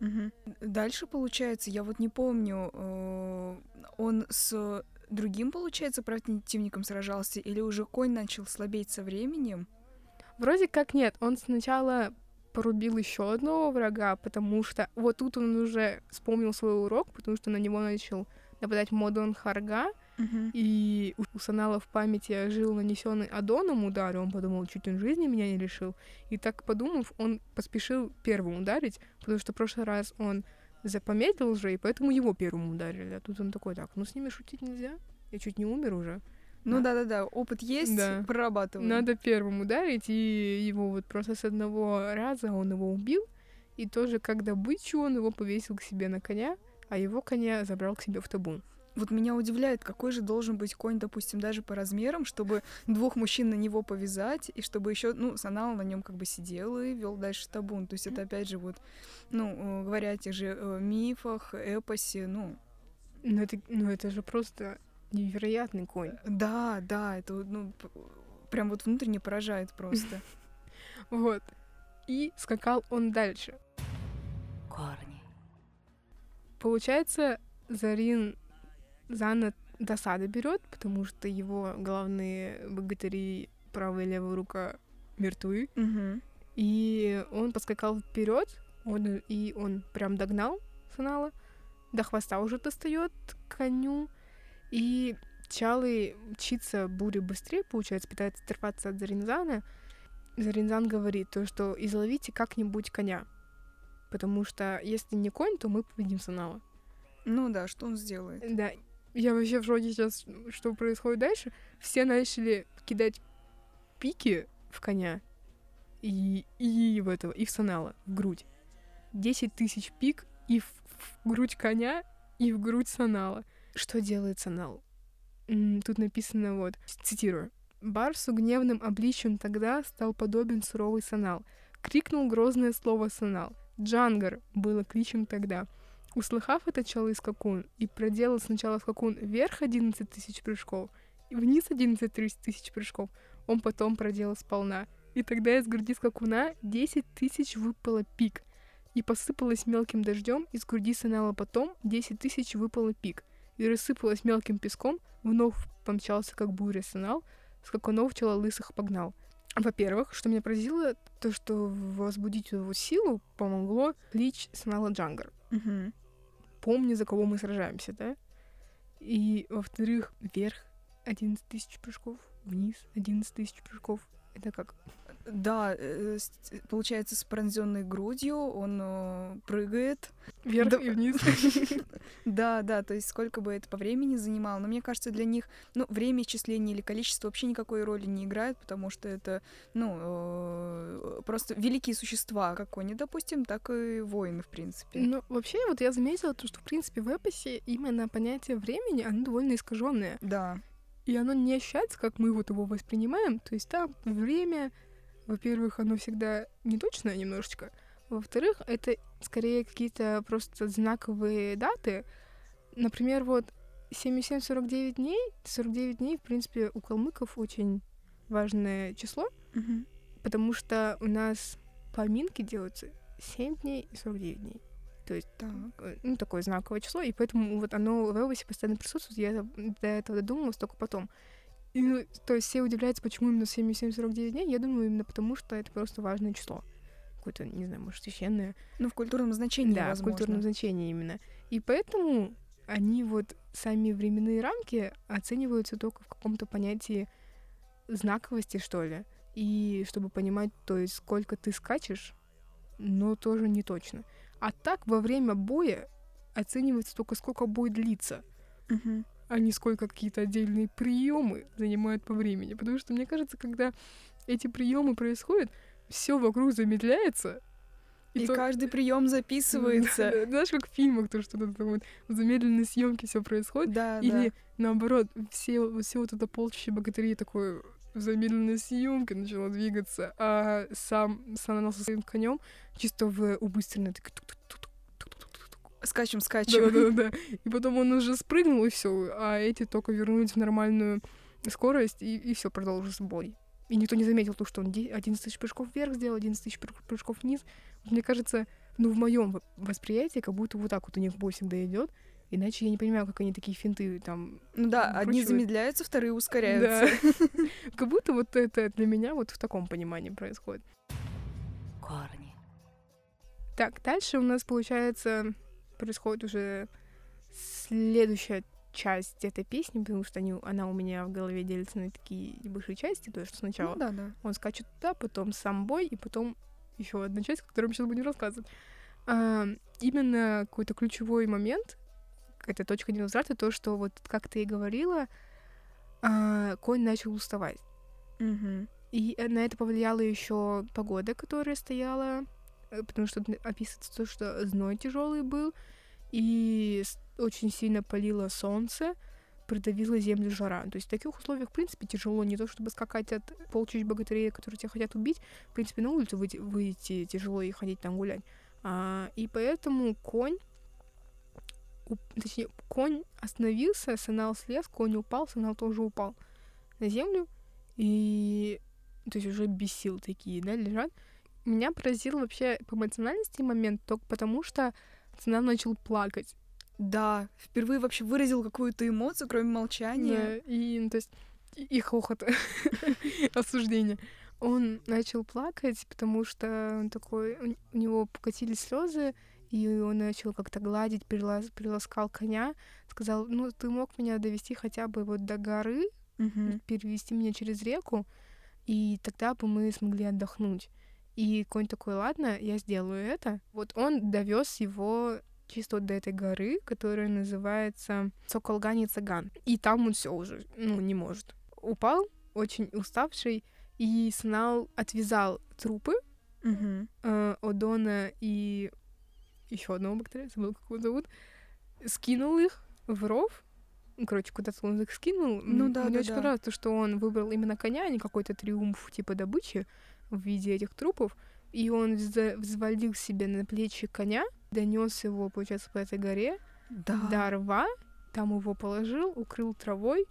Угу. Дальше, получается, я вот не помню, э, он с другим, получается, противником сражался, или уже конь начал слабеть со временем? Вроде как нет. Он сначала порубил еще одного врага, потому что вот тут он уже вспомнил свой урок, потому что на него начал нападать Модон Харга, Мгм. и у Санала в памяти жил нанесенный Адоном удар, и он подумал, чуть он жизни меня не лишил. И так подумав, он поспешил первым ударить, потому что в прошлый раз он запомедлил уже, и поэтому его первым ударили. А тут он такой, так, ну с ними шутить нельзя, я чуть не умер уже. Ну Да. да-да-да, опыт есть, Да. прорабатываем. Надо первым ударить, и его вот просто с одного раза он его убил, и тоже как добычу он его повесил к себе на коня, а его коня забрал к себе в табун. Вот меня удивляет, какой же должен быть конь, допустим, даже по размерам, чтобы двух мужчин на него повязать, и чтобы еще, ну, Санал на нем как бы сидел и вел дальше табун. То есть это опять же вот, ну, э, говоря о тех же э, мифах, эпосе, ну, Ну это, ну это же просто невероятный конь. да, да, это ну, прям вот внутренне поражает просто. Вот. И скакал он дальше. корни, Получается, Зарин Зана досада берет, потому что его главные богатыри, правая и левая рука, мертвы. Мгм. И он поскакал вперед, он, и он прям догнал Санала, до хвоста уже достает коню, и Чалый мчится буря быстрее, получается, пытается оторваться от Заринзана. Заринзан говорит то, что изловите как-нибудь коня, потому что если не конь, то мы победим Санала. Ну да, что он сделает? Да, я вообще в шоке сейчас, что происходит дальше. Все начали кидать пики в коня и, и в этого, и в Санала, в грудь. 10 тысяч пик и в, в грудь коня, и в грудь Санала. Что делает Санал? Тут написано вот, цитирую. «Барсу гневным обличием тогда стал подобен суровый Санал. Крикнул грозное слово Санал. Джангар было кличем тогда. Услыхав это, чалый скакун и проделал сначала скакун вверх 11 тысяч прыжков и вниз 11 тысяч прыжков, он потом проделал сполна. И тогда из груди скакуна 10 тысяч выпало пик, и посыпалось мелким дождем, из груди Санала потом 10 тысяч выпало пик, и рассыпалось мелким песком, вновь помчался, как буря Санал, скакунов чело лысых погнал. Во-первых, что меня поразило, то, что возбудить его силу помогло клич Санала Джангар Мгм. помни, за кого мы сражаемся, да? И, во-вторых, вверх 11 тысяч прыжков, вниз 11 тысяч прыжков. Это как? Да, э, с- получается, с пронзенной грудью он э, прыгает. Вверх Да. и вниз. Да, да, то есть сколько бы это по времени занимало. Но мне кажется, для них, ну, время исчисления или количество вообще никакой роли не играет, потому что это, ну, э, просто великие существа, как они, допустим, так и воины, в принципе. Ну, вообще, вот я заметила, то, что, в принципе, в эпосе именно понятие времени, оно довольно искаженное. Да. И оно не ощущается, как мы вот его воспринимаем. То есть там время, во-первых, оно всегда неточное немножечко. Во-вторых, это скорее какие-то просто знаковые даты. Например, вот 77-49 дней. 49 дней, в принципе, у калмыков очень важное число, Мгм. потому что у нас поминки делаются 7 дней и 49 дней. То есть Так. э, ну, такое знаковое число, и поэтому вот оно в Элвисе постоянно присутствует. Я до этого додумалась только потом. И, ну, то есть все удивляются, почему именно 77-49 дней. Я думаю, именно потому, что это просто важное число. Какое-то, не знаю, может, священное. Ну, в культурном значении, да, в возможно. культурном значении именно. И поэтому они вот сами временные рамки оцениваются только в каком-то понятии знаковости, что ли. И чтобы понимать, то есть сколько ты скачешь, но тоже не точно. А так во время боя оценивается только сколько бой длится, Мгм. А не сколько какие-то отдельные приемы занимают по времени. Потому что мне кажется, когда эти приемы происходят, все вокруг замедляется. И, то- каждый прием записывается. Знаешь, как в фильмах, то, что тут вот в замедленной съемке все происходит. Да, Или да. наоборот, все, все вот это полчища богатырей такое в замедленной съемке начало двигаться, а сам Сананал со своим конем чисто в убыстренной так. Скачем, скачем. Да-да-да. И потом он уже спрыгнул, и все, а эти только вернулись в нормальную скорость, и, и все, продолжился бой. И никто не заметил то, что он 11 тысяч прыжков вверх сделал, 11 тысяч прыжков вниз. Мне кажется, ну, в моем восприятии, как будто вот так вот у них бой всегда идет. Иначе я не понимаю, как они такие финты там. Ну да, вкручивают. одни замедляются, вторые ускоряются. Да. Как будто вот это для меня вот в таком понимании происходит. Корни. Так, дальше у нас получается происходит уже следующая часть этой песни, потому что они, она у меня в голове делится на такие небольшие части, то есть сначала ну, да, да. он скачет туда, потом сам бой, и потом еще одна часть, которую мы сейчас будем рассказывать. А, именно какой-то ключевой момент, какая-то точка невозврата, то, что вот, как ты и говорила, а, конь начал уставать. Угу. И на это повлияла еще погода, которая стояла, э, потому что описывается то, что зной тяжелый был, и очень сильно палило солнце, придавила землю жара. То есть в таких условиях, в принципе, тяжело не то, чтобы скакать от полчищ богатырей, которые тебя хотят убить. В принципе, на улицу выйти, выйти тяжело и ходить там гулять. А, и поэтому конь, точнее, конь остановился, Санал слез, конь упал, Санал тоже упал на землю. И то есть уже без сил такие, да, лежат. Меня поразил вообще по эмоциональности момент только потому, что Санал начал плакать. Да, впервые вообще выразил какую-то эмоцию, кроме молчания. Да, и, ну, то есть, и, и хохота, осуждение. Он начал плакать, потому что он такой, у него покатились слезы, и он начал как-то гладить, прилас, приласкал коня, сказал, ну, ты мог меня довести хотя бы вот до горы, угу. перевести меня через реку, и тогда бы мы смогли отдохнуть. И конь такой, ладно, я сделаю это. Вот он довез его чисто вот до этой горы, которая называется Соколгани Цаган. И там он все уже, ну, не может. Упал, очень уставший, и Снал отвязал трупы угу. э, Одона и еще одного бактерия, забыл, как его зовут, скинул их в ров, ну, короче, куда-то он их скинул. Ну да, Мне да, очень да. понравилось то, что он выбрал именно коня, а не какой-то триумф типа добычи в виде этих трупов. И он взвалил себе на плечи коня, донес его, получается, по этой горе да. до рва, там его положил, укрыл травой,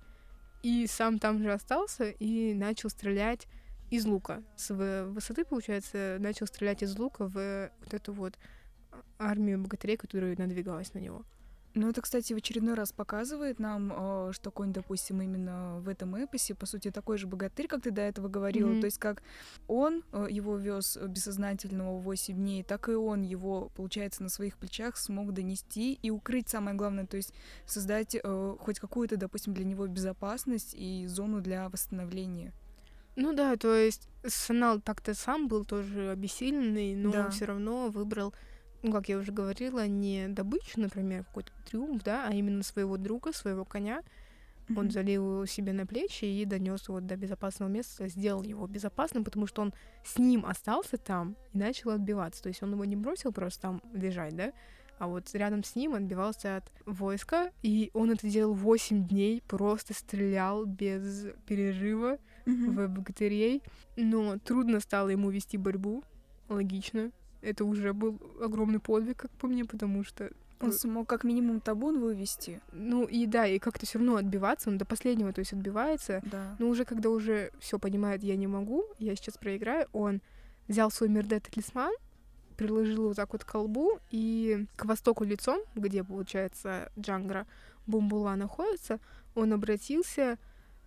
и сам там же остался и начал стрелять из лука. С высоты, получается, начал стрелять из лука в вот эту вот армию богатырей, которая надвигалась на него. Ну, это, кстати, в очередной раз показывает нам, э, что конь, допустим, именно в этом эпосе, по сути, такой же богатырь, как ты до этого говорила. Mm-hmm. То есть, как он э, его вез бессознательного 8 дней, так и он его, получается, на своих плечах смог донести и укрыть, самое главное, то есть создать э, хоть какую-то, допустим, для него безопасность и зону для восстановления. Ну да, то есть Санал так-то сам был тоже обессиленный, но да. все равно выбрал ну, как я уже говорила, не добычу, например, какой-то триумф, да, а именно своего друга, своего коня. Mm-hmm. Он залил его себе на плечи и донес его до безопасного места, сделал его безопасным, потому что он с ним остался там и начал отбиваться. То есть он его не бросил просто там лежать, да, а вот рядом с ним отбивался от войска, и он это делал 8 дней, просто стрелял без перерыва mm-hmm. в богатырей. Но трудно стало ему вести борьбу, логично, это уже был огромный подвиг, как по мне, потому что он смог как минимум табун вывести. Ну и да, и как-то все равно отбиваться, он до последнего, то есть отбивается. Да. Но уже когда уже все понимает, я не могу, я сейчас проиграю, он взял свой Мирдет талисман, приложил его так вот к колбу, и к востоку лицом, где, получается, Джангра Бумбула находится, он обратился,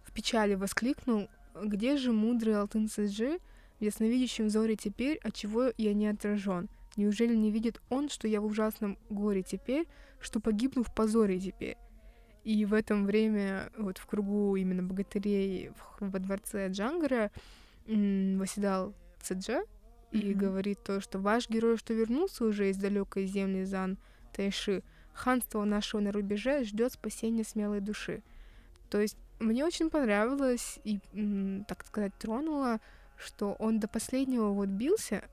в печали воскликнул, где же мудрый Алтын Саджи, в ясновидящем взоре теперь, от чего я не отражен. Неужели не видит он, что я в ужасном горе теперь, что погибну в позоре теперь? И в этом время вот в кругу именно богатырей во дворце Джангара восседал Цеджа и mm-hmm. говорит то, что ваш герой, что вернулся уже из далекой земли Зан Тайши, ханство нашего на рубеже ждет спасения смелой души. То есть мне очень понравилось и, так сказать, тронуло что он до последнего вот бился,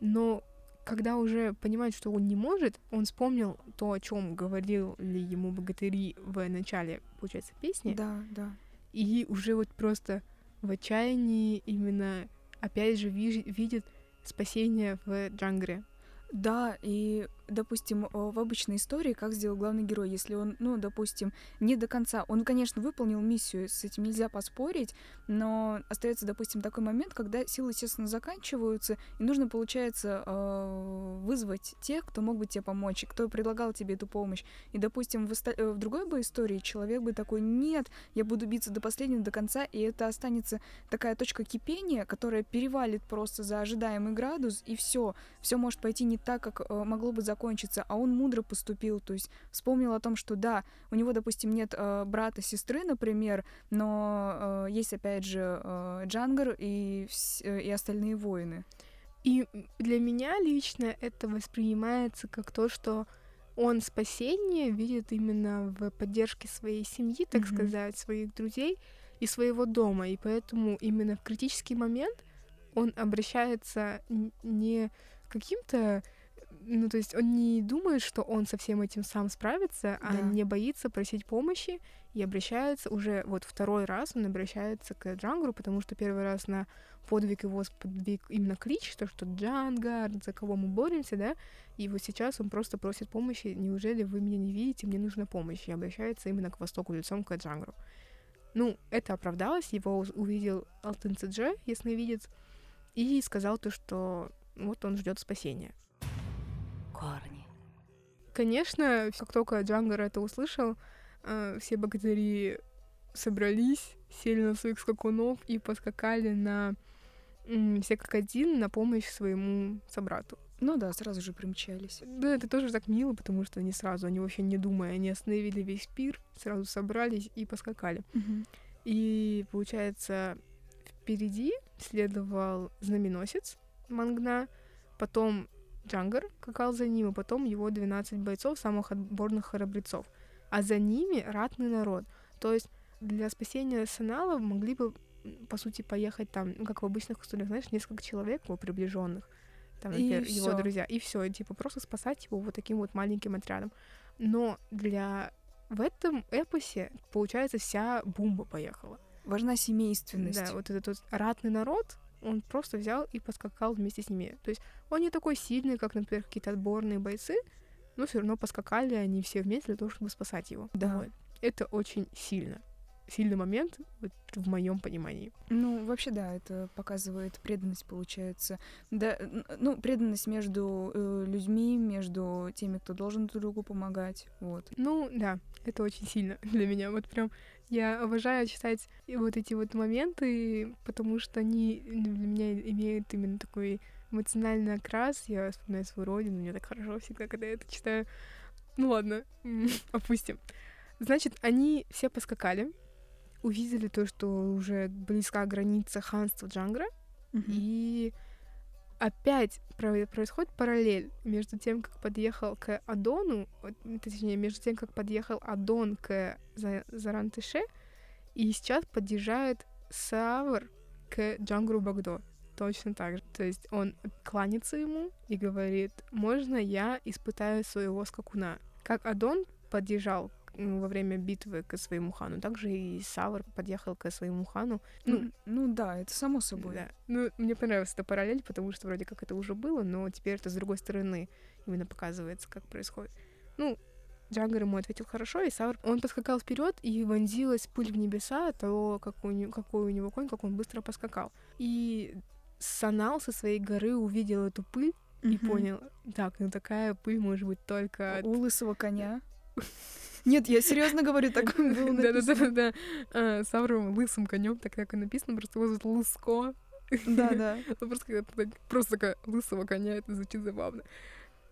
но когда уже понимает, что он не может, он вспомнил то, о чем говорил ли ему богатыри в начале, получается, песни. Да, да. И уже вот просто в отчаянии именно опять же ви- видит спасение в Джангре. Да, и допустим, э, в обычной истории, как сделал главный герой, если он, ну, допустим, не до конца, он, конечно, выполнил миссию, с этим нельзя поспорить, но остается, допустим, такой момент, когда силы, естественно, заканчиваются, и нужно, получается, э, вызвать тех, кто мог бы тебе помочь, кто предлагал тебе эту помощь. И, допустим, в, оста- в другой бы истории человек бы такой, нет, я буду биться до последнего, до конца, и это останется такая точка кипения, которая перевалит просто за ожидаемый градус, и все, все может пойти не так, как э, могло бы закончиться, а он мудро поступил, то есть вспомнил о том, что да, у него, допустим, нет э, брата, сестры, например, но э, есть, опять же, э, Джангар и, э, и остальные воины. И для меня лично это воспринимается как то, что он спасение видит именно в поддержке своей семьи, так Мгм. сказать, своих друзей и своего дома. И поэтому именно в критический момент он обращается не каким-то... Ну, то есть он не думает, что он со всем этим сам справится, а Да. не боится просить помощи и обращается уже вот второй раз он обращается к Джангру, потому что первый раз на подвиг его сподвиг именно клич, то, что Джангар, за кого мы боремся, да, и вот сейчас он просто просит помощи, неужели вы меня не видите, мне нужна помощь, и обращается именно к востоку лицом к Джангру. Ну, это оправдалось, его увидел Алтын Цидже, ясновидец, и сказал то, что вот он ждет спасения. Корни, Конечно, как только Джангар это услышал, э, все богатыри собрались, сели на своих скакунов и поскакали на все как один на помощь своему собрату. Ну да, сразу же примчались. Да, это тоже так мило, потому что они сразу, они вообще не думая, они остановили весь пир, сразу собрались и поскакали. И получается, впереди следовал знаменосец Мангна, потом Джангар какал за ним, и потом его 12 бойцов, самых отборных храбрецов. А за ними ратный народ. То есть для спасения Санала могли бы, по сути, поехать там, ну, как в обычных историях, знаешь, несколько человек, его приближенных, там, И например, его всё. друзья, и все, и типа просто спасать его вот таким вот маленьким отрядом. Но для в этом эпосе, получается, вся бумба поехала. Важна семейственность. Да, вот этот вот ратный народ, он просто взял и поскакал вместе с ними. То есть он не такой сильный, как, например, какие-то отборные бойцы, но все равно поскакали они все вместе для того, чтобы спасать его. Да. Вот. Это очень сильно. Сильный момент вот, в моем понимании. Ну, вообще, да, это показывает преданность, получается. Да, ну, преданность между э, людьми, между теми, кто должен друг другу помогать. Вот. Ну, да, это очень сильно для меня. Вот прям я обожаю читать вот эти вот моменты, потому что они для меня имеют именно такой эмоциональный окрас. Я вспоминаю свою родину, мне так хорошо всегда, когда я это читаю. Ну ладно, опустим. Значит, они все поскакали, увидели то, что уже близка граница ханства Джангра, и опять про- происходит параллель между тем, как подъехал к Адону, точнее, между тем, как подъехал Адон к За- Зарантыше, и сейчас подъезжает Савр к Джангру Багдо. Точно так же. То есть он кланяется ему и говорит, можно я испытаю своего скакуна. Как Адон подъезжал во время битвы к своему хану, также и Савр подъехал к своему хану. Ну, Ну, ну да, это само собой. да. Ну, мне понравилась эта параллель, потому что вроде как это уже было, но теперь это с другой стороны именно показывается, как происходит. Ну, Джангар ему ответил хорошо, и Савр, он подскакал вперед и вонзилась пыль в небеса того, как у него, какой у него конь, как он быстро поскакал. И Санал со своей горы увидел эту пыль и Мгм. понял, так, ну такая пыль может быть только от... У лысого коня. Нет, я серьезно говорю, так было написано. Да-да-да, да. Савром лысым конем, так так и написано, просто его зовут Лыско. Да, да. Ну, Просто, когда просто такая лысого коня, это звучит забавно.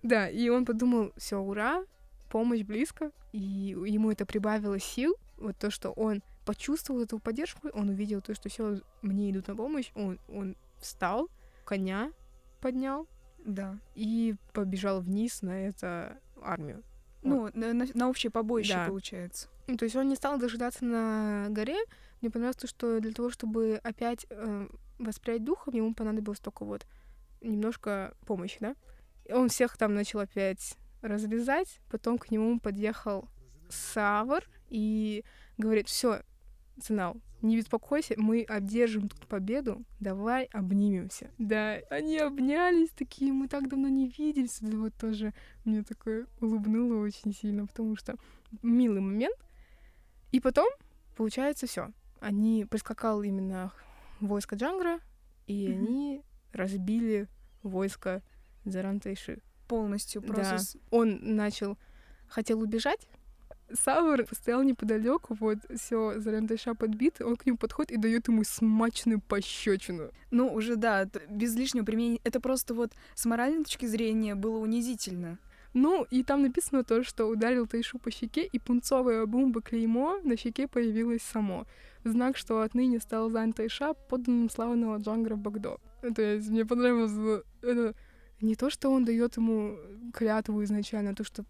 Да, и он подумал, все, ура, помощь близко, и ему это прибавило сил, вот то, что он почувствовал эту поддержку, он увидел то, что все, мне идут на помощь, он, он встал, коня поднял Да. и побежал вниз на эту армию. Ну, на, на- на общее побоище, Да. получается. То есть он не стал дожидаться на горе. Мне понравилось то, что для того, чтобы опять э, воспрять духом, ему понадобилось только вот немножко помощи, да? И он всех там начал опять разрезать, потом к нему подъехал Савр и говорит, все, Цинал, не беспокойся, мы одержим тут победу, давай обнимемся. Да, они обнялись такие, мы так давно не виделись, это вот тоже мне такое улыбнуло очень сильно, потому что милый момент. И потом, получается, все. Они прискакал именно войско Джангра, и mm-hmm. они разбили войско Зарантайши. Полностью просто. Да. Он начал, хотел убежать, Савр стоял неподалеку, вот все, Зарандайша подбит, он к нему подходит и дает ему смачную пощечину. Ну, уже да, без лишнего применения. Это просто вот с моральной точки зрения было унизительно. Ну, и там написано то, что ударил Тайшу по щеке, и пунцовая бомба клеймо на щеке появилось само. Знак, что отныне стал Зан Тайша подданным славного Джангра Багдо. То есть мне понравилось это не то, что он дает ему клятву изначально, а то, что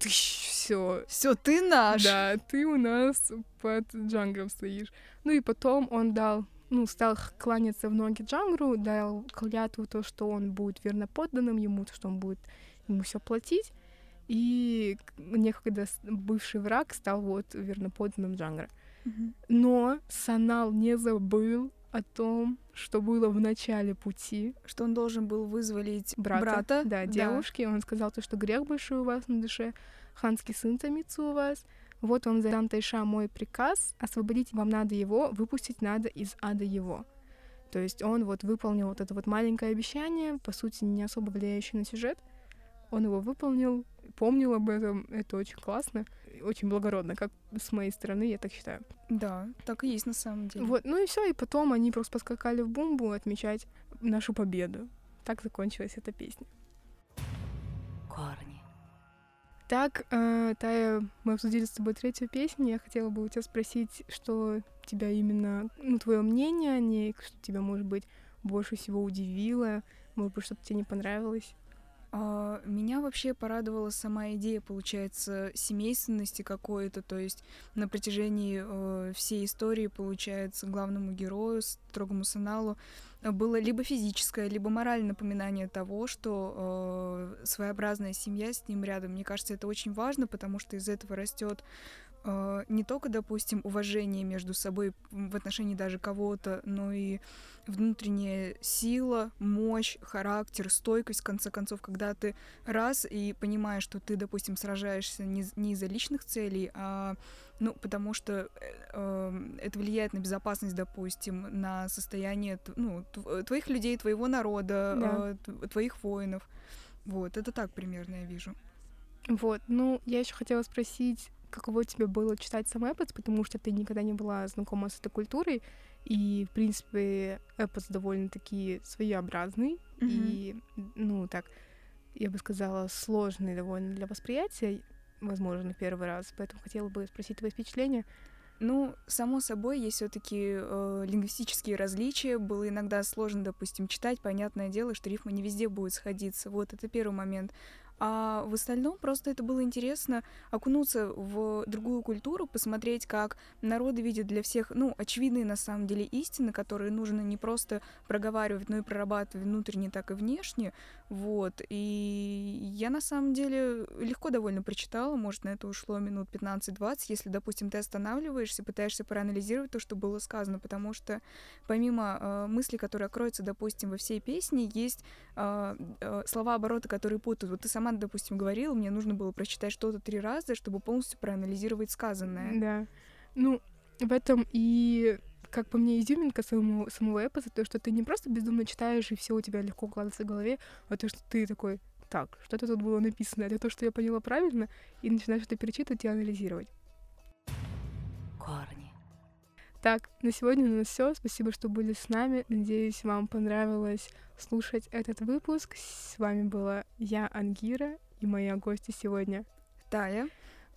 все. Все, ты наш. Да, ты у нас под Джангром стоишь. Ну и потом он дал ну, стал кланяться в ноги Джангру, дал клятву то, что он будет верно подданным ему, то, что он будет ему все платить. И некогда бывший враг стал вот верно подданным Джангра. Mm-hmm. Но Санал не забыл о том, что было в начале пути. Что он должен был вызволить брата, брата да, девушки. Да. Он сказал то, что грех большой у вас на душе, ханский сын томится у вас. Вот он за Тайша мой приказ, освободить вам надо его, выпустить надо из ада его. То есть он вот выполнил вот это вот маленькое обещание, по сути, не особо влияющее на сюжет. Он его выполнил, помнил об этом, это очень классно, очень благородно, как с моей стороны, я так считаю. Да, так и есть на самом деле. Вот, ну и все, и потом они просто поскакали в бомбу отмечать нашу победу. Так закончилась эта песня. Корни. Так, э, Тая, мы обсудили с тобой третью песню. Я хотела бы у тебя спросить, что тебя именно, ну, твое мнение о ней, что тебя, может быть, больше всего удивило, может быть, что-то тебе не понравилось. А, меня вообще порадовала сама идея, получается, семейственности какой-то, то есть на протяжении э, всей истории, получается, главному герою, строгому саналу, было либо физическое, либо моральное напоминание того, что э, своеобразная семья с ним рядом. Мне кажется, это очень важно, потому что из этого растет э, не только, допустим, уважение между собой в отношении даже кого-то, но и внутренняя сила, мощь, характер, стойкость, в конце концов, когда ты раз и понимаешь, что ты, допустим, сражаешься не, не из-за личных целей, а ну, потому что э, эм, это влияет на безопасность, допустим, на состояние ну, твоих людей, твоего народа, да. э, твоих воинов. Вот, это так примерно я вижу. Вот, ну, я еще хотела спросить, каково тебе было читать сам эпос, потому что ты никогда не была знакома с этой культурой, и, в принципе, эпос довольно-таки своеобразный, mm-hmm. и, ну, так, я бы сказала, сложный довольно для восприятия, возможно, первый раз, поэтому хотела бы спросить твои впечатления. Ну, само собой, есть все-таки э, лингвистические различия. Было иногда сложно, допустим, читать. Понятное дело, что рифма не везде будет сходиться. Вот это первый момент. А в остальном просто это было интересно окунуться в другую культуру, посмотреть, как народы видят для всех, ну, очевидные на самом деле истины, которые нужно не просто проговаривать, но и прорабатывать внутренне, так и внешне. Вот. И я на самом деле легко довольно прочитала, может, на это ушло минут 15-20, если, допустим, ты останавливаешься, пытаешься проанализировать то, что было сказано, потому что помимо э, мысли, которые кроются, допустим, во всей песне, есть э, э, слова-обороты, которые путают. Вот ты сама сама, допустим, говорила, мне нужно было прочитать что-то три раза, чтобы полностью проанализировать сказанное. Да. Ну, в этом и как по мне, изюминка самого, самого эпоса, то, что ты не просто бездумно читаешь, и все у тебя легко укладывается в голове, а то, что ты такой, так, что-то тут было написано, это то, что я поняла правильно, и начинаешь это перечитывать и анализировать. Корни. Так, на сегодня у нас все. Спасибо, что были с нами. Надеюсь, вам понравилось слушать этот выпуск. С вами была я, Ангира, и моя гости сегодня Тая.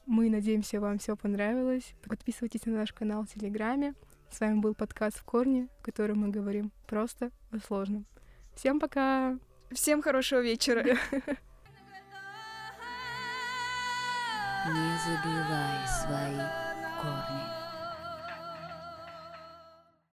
Мы надеемся, вам все понравилось. Подписывайтесь на наш канал в Телеграме. С вами был подкаст в корне, в котором мы говорим просто о сложном. Всем пока! Всем хорошего вечера! Не забывай свои